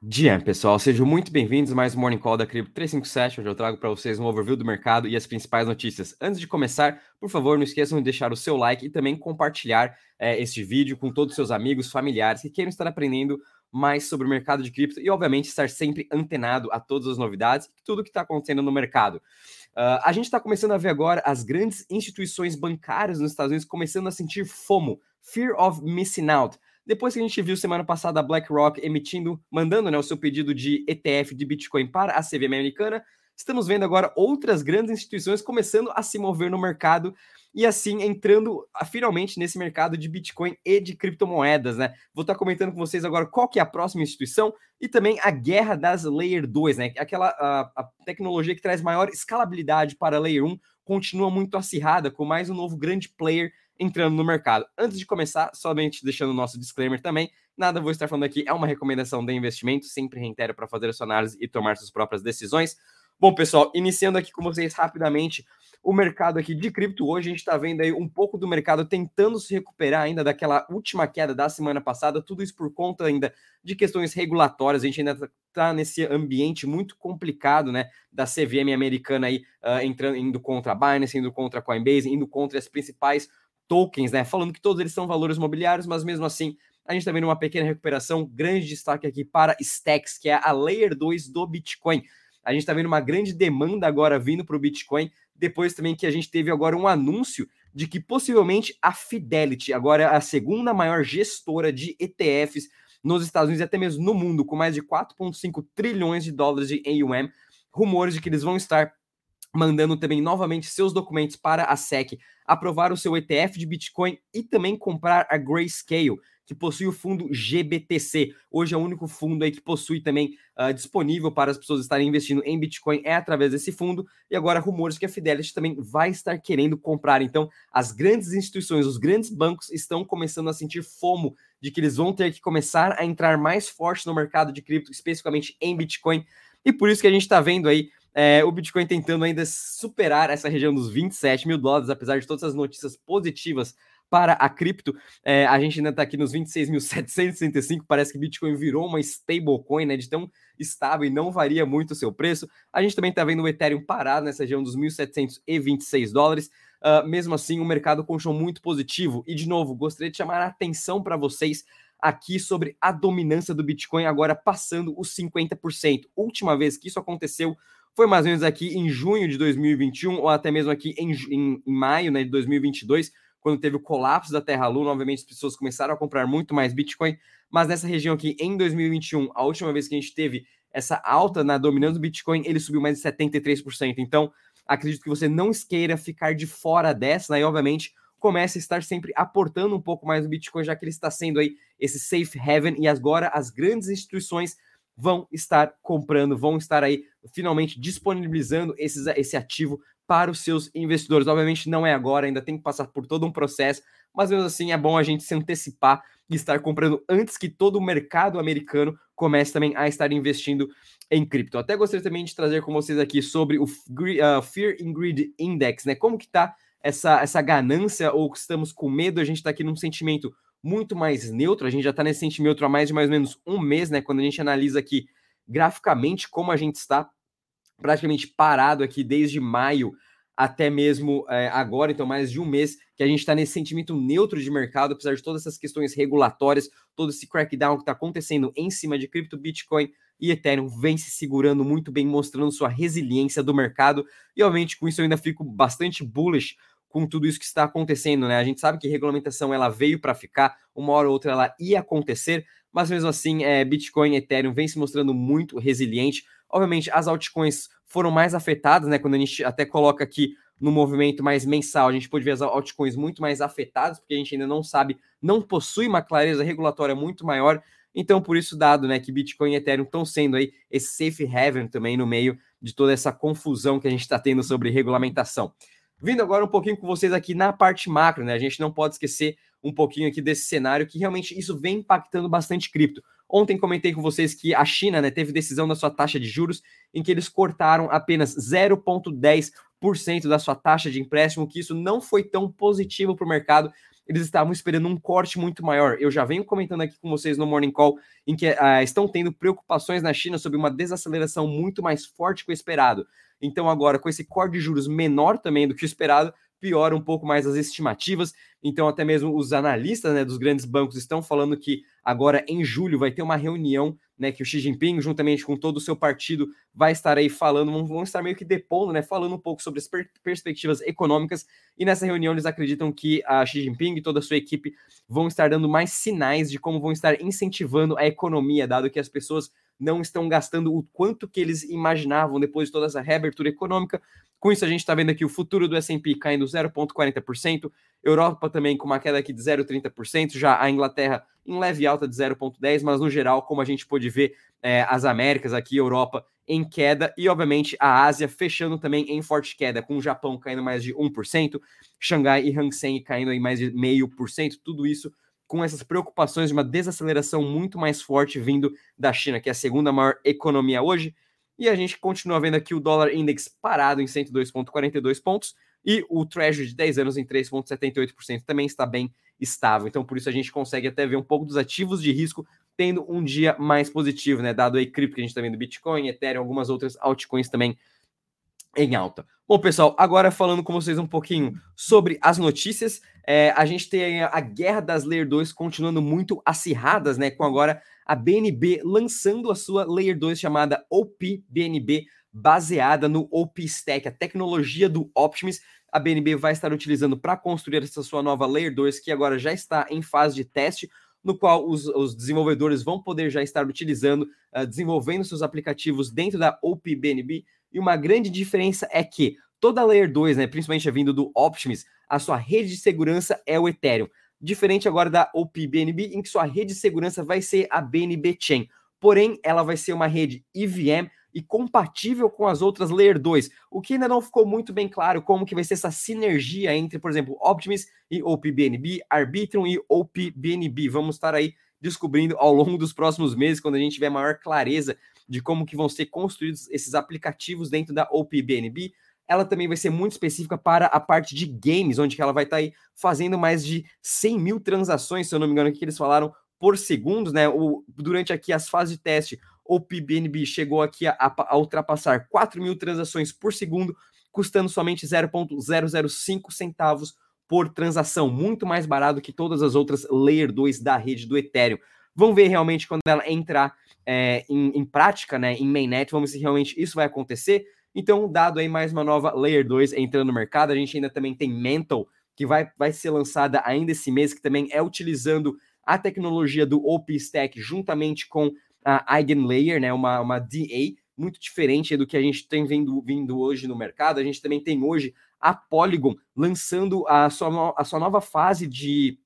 Dia, pessoal, sejam muito bem-vindos mais um Morning Call da Cripto 357, onde eu trago para vocês um overview do mercado e as principais notícias. Antes de começar, por favor, não esqueçam de deixar o seu like e também compartilhar é, este vídeo com todos os seus amigos, familiares que queiram estar aprendendo mais sobre o mercado de cripto e, obviamente, estar sempre antenado a todas as novidades e tudo que está acontecendo no mercado. Uh, a gente está começando a ver agora as grandes instituições bancárias nos Estados Unidos começando a sentir FOMO, Fear of Missing Out depois que a gente viu semana passada a BlackRock emitindo, mandando né, o seu pedido de ETF de Bitcoin para a CVM americana, estamos vendo agora outras grandes instituições começando a se mover no mercado e assim entrando ah, finalmente nesse mercado de Bitcoin e de criptomoedas, né? Vou estar comentando com vocês agora qual que é a próxima instituição e também a guerra das Layer 2, né? Aquela a, a tecnologia que traz maior escalabilidade para Layer 1 continua muito acirrada com mais um novo grande player entrando no mercado. Antes de começar, somente deixando o nosso disclaimer também, nada vou estar falando aqui é uma recomendação de investimento, sempre reitero para fazer a sua análise e tomar suas próprias decisões. Bom, pessoal, iniciando aqui com vocês rapidamente o mercado aqui de cripto. Hoje a gente está vendo aí um pouco do mercado tentando se recuperar ainda daquela última queda da semana passada, tudo isso por conta ainda de questões regulatórias. A gente ainda está nesse ambiente muito complicado, né? Da CVM americana aí uh, entrando, indo contra a Binance, indo contra a Coinbase, indo contra as principais tokens, né? Falando que todos eles são valores mobiliários, mas mesmo assim a gente está vendo uma pequena recuperação. Grande destaque aqui para Stacks, que é a Layer 2 do Bitcoin. A gente está vendo uma grande demanda agora vindo para o Bitcoin, depois também que a gente teve agora um anúncio de que possivelmente a Fidelity, agora é a segunda maior gestora de ETFs nos Estados Unidos e até mesmo no mundo, com mais de 4,5 trilhões de dólares de AUM, rumores de que eles vão estar mandando também novamente seus documentos para a SEC aprovar o seu ETF de Bitcoin e também comprar a Grayscale, que possui o fundo GBTC. Hoje é o único fundo aí que possui também uh, disponível para as pessoas estarem investindo em Bitcoin é através desse fundo. E agora rumores que a Fidelity também vai estar querendo comprar. Então, as grandes instituições, os grandes bancos estão começando a sentir fomo de que eles vão ter que começar a entrar mais forte no mercado de cripto, especificamente em Bitcoin. E por isso que a gente está vendo aí é, o Bitcoin tentando ainda superar essa região dos 27 mil dólares, apesar de todas as notícias positivas para a cripto. É, a gente ainda está aqui nos 26.765. Parece que Bitcoin virou uma stablecoin, né? De tão estável e não varia muito o seu preço. A gente também está vendo o Ethereum parado nessa região dos 1.726 dólares. Uh, mesmo assim, o mercado continua muito positivo. E, de novo, gostaria de chamar a atenção para vocês aqui sobre a dominância do Bitcoin agora passando os 50%. Última vez que isso aconteceu foi mais ou menos aqui em junho de 2021, ou até mesmo aqui em, em, em maio né, de 2022, quando teve o colapso da Terra Luna, obviamente as pessoas começaram a comprar muito mais Bitcoin, mas nessa região aqui, em 2021, a última vez que a gente teve essa alta na dominância do Bitcoin, ele subiu mais de 73%. Então, acredito que você não queira ficar de fora dessa, né? E, obviamente, comece a estar sempre aportando um pouco mais no Bitcoin, já que ele está sendo aí esse safe haven, e agora as grandes instituições vão estar comprando, vão estar aí finalmente disponibilizando esses, esse ativo para os seus investidores. Obviamente não é agora, ainda tem que passar por todo um processo, mas mesmo assim é bom a gente se antecipar e estar comprando antes que todo o mercado americano comece também a estar investindo em cripto. Até gostaria também de trazer com vocês aqui sobre o uh, Fear and Greed Index, né? Como que está essa, essa ganância ou estamos com medo? A gente está aqui num sentimento muito mais neutro. A gente já está nesse sentimento há mais de mais ou menos um mês, né? Quando a gente analisa aqui graficamente como a gente está praticamente parado aqui desde maio até mesmo é, agora, então mais de um mês que a gente está nesse sentimento neutro de mercado, apesar de todas essas questões regulatórias, todo esse crackdown que está acontecendo em cima de cripto, Bitcoin e Ethereum vem se segurando muito bem, mostrando sua resiliência do mercado. E obviamente com isso eu ainda fico bastante bullish com tudo isso que está acontecendo, né? A gente sabe que regulamentação ela veio para ficar, uma hora ou outra ela ia acontecer, mas mesmo assim, é, Bitcoin e Ethereum vem se mostrando muito resiliente. Obviamente, as altcoins foram mais afetadas, né? Quando a gente até coloca aqui no movimento mais mensal, a gente pode ver as altcoins muito mais afetadas, porque a gente ainda não sabe, não possui uma clareza regulatória muito maior. Então, por isso, dado né, que Bitcoin e Ethereum estão sendo aí esse safe haven também no meio de toda essa confusão que a gente está tendo sobre regulamentação. Vindo agora um pouquinho com vocês aqui na parte macro, né? A gente não pode esquecer um pouquinho aqui desse cenário que realmente isso vem impactando bastante cripto. Ontem comentei com vocês que a China né, teve decisão da sua taxa de juros em que eles cortaram apenas 0,10% da sua taxa de empréstimo, que isso não foi tão positivo para o mercado. eles estavam esperando um corte muito maior. Eu já venho comentando aqui com vocês no Morning Call em que uh, estão tendo preocupações na China sobre uma desaceleração muito mais forte que o esperado. Então, agora, com esse corte de juros menor também do que o esperado, piora um pouco mais as estimativas. Então, até mesmo os analistas né, dos grandes bancos estão falando que agora em julho vai ter uma reunião né, que o Xi Jinping, juntamente com todo o seu partido, vai estar aí falando, vão, estar meio que depondo, né, falando um pouco sobre as per perspectivas econômicas. E nessa reunião eles acreditam que a Xi Jinping e toda a sua equipe vão estar dando mais sinais de como vão estar incentivando a economia, dado que as pessoas não estão gastando o quanto que eles imaginavam depois de toda essa reabertura econômica. Com isso, a gente está vendo aqui o futuro do S&P caindo 0,40%, Europa também com uma queda aqui de 0,30%, já a Inglaterra em leve alta de 0,10%, mas no geral, como a gente pôde ver, é, as Américas aqui, Europa em queda, e obviamente a Ásia fechando também em forte queda, com o Japão caindo mais de 1%, Xangai e Hang Seng caindo em mais de 0,5%, tudo isso com essas preocupações de uma desaceleração muito mais forte vindo da China, que é a segunda maior economia hoje. E a gente continua vendo aqui o dólar index parado em 102,42 pontos e o Treasury de 10 anos em 3,78% também está bem estável. Então, por isso a gente consegue até ver um pouco dos ativos de risco tendo um dia mais positivo, né? Dado aí cripto que a gente está vendo Bitcoin, Ethereum, algumas outras altcoins também em alta. Bom, pessoal, agora falando com vocês um pouquinho sobre as notícias, é, a gente tem a guerra das Layer 2 continuando muito acirradas, né? Com agora a BNB lançando a sua Layer 2 chamada OP-BNB, baseada no OP-Stack, a tecnologia do Optimus. A BNB vai estar utilizando para construir essa sua nova Layer 2, que agora já está em fase de teste, no qual os, os desenvolvedores vão poder já estar utilizando, uh, desenvolvendo seus aplicativos dentro da OP-BNB e uma grande diferença é que toda Layer 2, né, principalmente vindo do Optimus, a sua rede de segurança é o Ethereum. Diferente agora da OP-BNB, em que sua rede de segurança vai ser a BNB Chain. Porém, ela vai ser uma rede EVM e compatível com as outras Layer 2, o que ainda não ficou muito bem claro como que vai ser essa sinergia entre, por exemplo, Optimus e OP-BNB, Arbitrum e OP-BNB. Vamos estar aí descobrindo ao longo dos próximos meses, quando a gente tiver maior clareza de como que vão ser construídos esses aplicativos dentro da OPBNB. Ela também vai ser muito específica para a parte de games, onde ela vai estar aí fazendo mais de 100 mil transações, se eu não me engano, que eles falaram por segundos, né? Durante aqui as fases de teste, o PBNB chegou aqui a, a, ultrapassar 4 mil transações por segundo, custando somente 0,005 centavos por transação, muito mais barato que todas as outras Layer 2 da rede do Ethereum. Vamos ver realmente quando ela entrar é, em, em, prática, né, em mainnet, vamos ver se realmente isso vai acontecer. Então, dado aí mais uma nova Layer 2 entrando no mercado, a gente ainda também tem Mental, que vai, vai ser lançada ainda esse mês, que também é utilizando a tecnologia do OpenStack juntamente com Eigenlayer, né, uma, uma DA, muito diferente do que a gente tem vindo, vindo hoje no mercado. A gente também tem hoje a Polygon lançando a sua, a sua nova fase de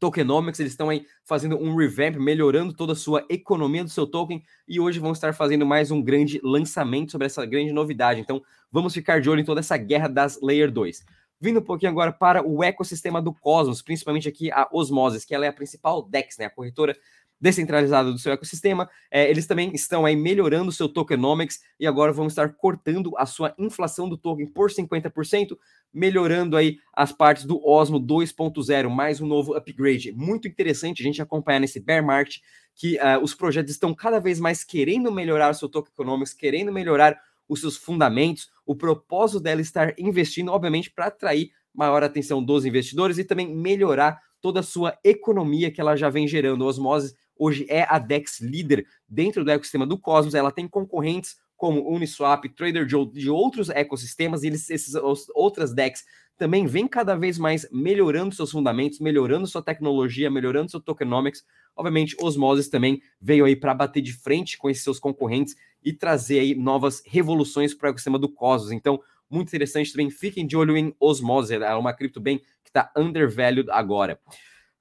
tokenomics, eles estão aí fazendo um revamp, melhorando toda a sua economia do seu token e hoje vão estar fazendo mais um grande lançamento sobre essa grande novidade. Então, vamos ficar de olho em toda essa guerra das Layer 2. Vindo um pouquinho agora para o ecossistema do Cosmos, principalmente aqui a Osmosis, que ela é a principal DEX, né, a corretora descentralizada do seu ecossistema. É, eles também estão aí melhorando o seu tokenomics e agora vão estar cortando a sua inflação do token por 50%, melhorando aí as partes do Osmo 2.0, mais um novo upgrade. Muito interessante a gente acompanhar nesse bear market que uh, os projetos estão cada vez mais querendo melhorar o seu token economics, querendo melhorar os seus fundamentos, o propósito dela estar investindo, obviamente, para atrair maior atenção dos investidores e também melhorar toda a sua economia que ela já vem gerando. Osmose hoje é a DEX líder dentro do ecossistema do Cosmos, ela tem concorrentes como Uniswap, Trader Joe de outros ecossistemas, e eles, esses outras DEX também vêm cada vez mais melhorando seus fundamentos, melhorando sua tecnologia, melhorando seu tokenomics. Obviamente, Osmosis também veio aí para bater de frente com esses seus concorrentes e trazer aí novas revoluções para o ecossistema do Cosmos. Então, muito interessante também. Fiquem de olho em Osmosis, é uma cripto bem que está undervalued agora.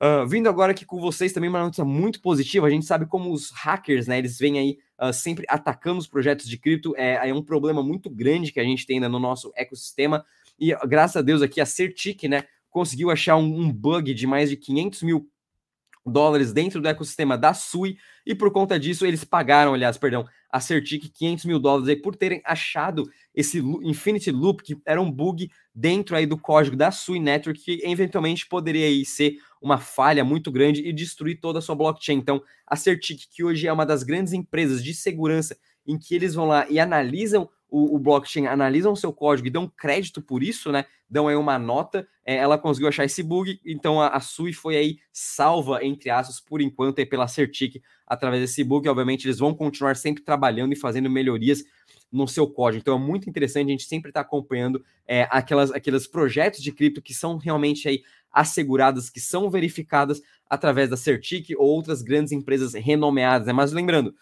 Uh, vindo agora aqui com vocês também uma notícia muito positiva. A gente sabe como os hackers, né? Eles vêm aí uh, sempre atacando os projetos de cripto. É, é, um problema muito grande que a gente tem ainda no nosso ecossistema. E graças a Deus aqui a Certic, né? Conseguiu achar um, um bug de mais de 500 mil dólares dentro do ecossistema da SUI e por conta disso eles pagaram, aliás, perdão, a Certic 500 mil dólares aí por terem achado esse Infinity Loop que era um bug dentro aí do código da SUI Network que eventualmente poderia aí ser uma falha muito grande e destruir toda a sua blockchain. Então, a Certic, que hoje é uma das grandes empresas de segurança em que eles vão lá e analisam o, o, blockchain analisam o seu código e dão crédito por isso, né? Dão aí uma nota. É, ela conseguiu achar esse bug, então a, a SUI foi aí salva, entre aspas, por enquanto, aí pela Certic através desse bug. Obviamente, eles vão continuar sempre trabalhando e fazendo melhorias no seu código. Então é muito interessante a gente sempre estar tá acompanhando é, aquelas, aqueles projetos de cripto que são realmente aí asseguradas, que são verificadas através da Certic ou outras grandes empresas renomeadas. Né? Mas lembrando,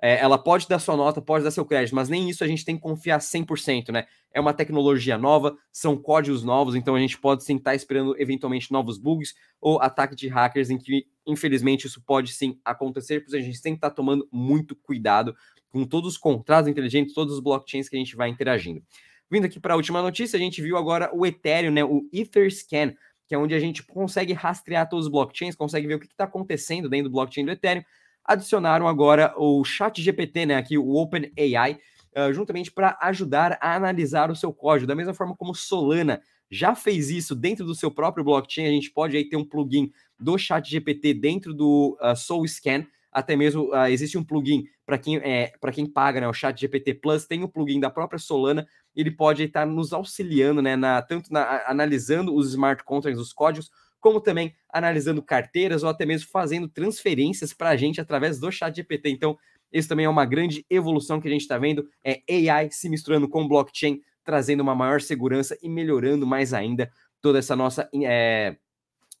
é, ela pode dar sua nota, pode dar seu crédito, mas nem isso a gente tem que confiar 100%, né? É uma tecnologia nova, são códigos novos, então a gente pode sim estar tá esperando eventualmente novos bugs ou ataque de hackers em que, infelizmente, isso pode sim acontecer, porque a gente tem que estar tá tomando muito cuidado com todos os contratos inteligentes, todos os blockchains que a gente vai interagindo. Vindo aqui para a última notícia, a gente viu agora o Ethereum, né, o Etherscan, que é onde a gente consegue rastrear todos os blockchains, consegue ver o que está acontecendo dentro do blockchain do Ethereum, adicionaram agora o Chat GPT, né, aqui o OpenAI, uh, juntamente para ajudar a analisar o seu código, da mesma forma como Solana já fez isso dentro do seu próprio blockchain, a gente pode aí ter um plugin do Chat GPT dentro do uh, SoulScan, até mesmo uh, existe um plugin para quem é para quem paga, né, o Chat GPT Plus, tem um plugin da própria Solana, ele pode estar nos auxiliando, né, na, tanto na, analisando os smart contracts, os códigos, como também analisando carteiras ou até mesmo fazendo transferências para a gente através do chat GPT. Então, isso também é uma grande evolução que a gente está vendo, é AI se misturando com blockchain, trazendo uma maior segurança e melhorando mais ainda toda essa nossa é,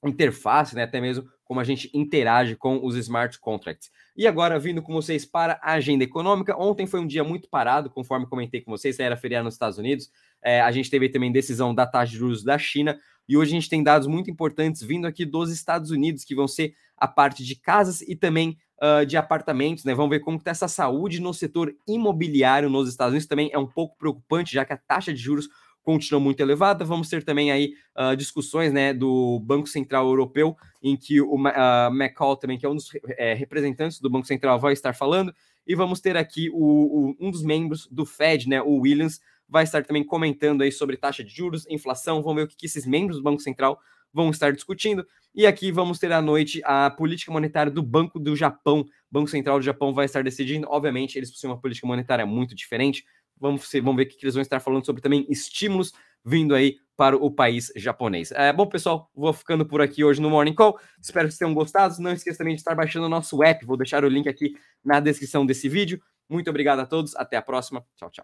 interface, né? até mesmo como a gente interage com os smart contracts. E agora, vindo com vocês para a agenda econômica, ontem foi um dia muito parado, conforme comentei com vocês, era feriado nos Estados Unidos, é, a gente teve também decisão da taxa de juros da China, e hoje a gente tem dados muito importantes vindo aqui dos Estados Unidos, que vão ser a parte de casas e também uh, de apartamentos, né? Vamos ver como está essa saúde no setor imobiliário nos Estados Unidos. Também é um pouco preocupante, já que a taxa de juros continua muito elevada. Vamos ter também aí uh, discussões né, do Banco Central Europeu, em que o uh, McCall também, que é um dos é, representantes do Banco Central, vai estar falando. E vamos ter aqui o, o, um dos membros do Fed, né, o Williams, vai estar também comentando aí sobre taxa de juros, inflação, vamos ver o que, que esses membros do Banco Central vão estar discutindo. E aqui vamos ter à noite a política monetária do Banco do Japão. Banco Central do Japão vai estar decidindo. Obviamente, eles possuem uma política monetária muito diferente. Vamos, vamos ver o que eles vão estar falando sobre também estímulos vindo aí para o país japonês. É, bom, pessoal, vou ficando por aqui hoje no Morning Call. Espero que vocês tenham gostado. Não esqueça também de estar baixando o nosso app. Vou deixar o link aqui na descrição desse vídeo. Muito obrigado a todos. Até a próxima. Tchau, tchau.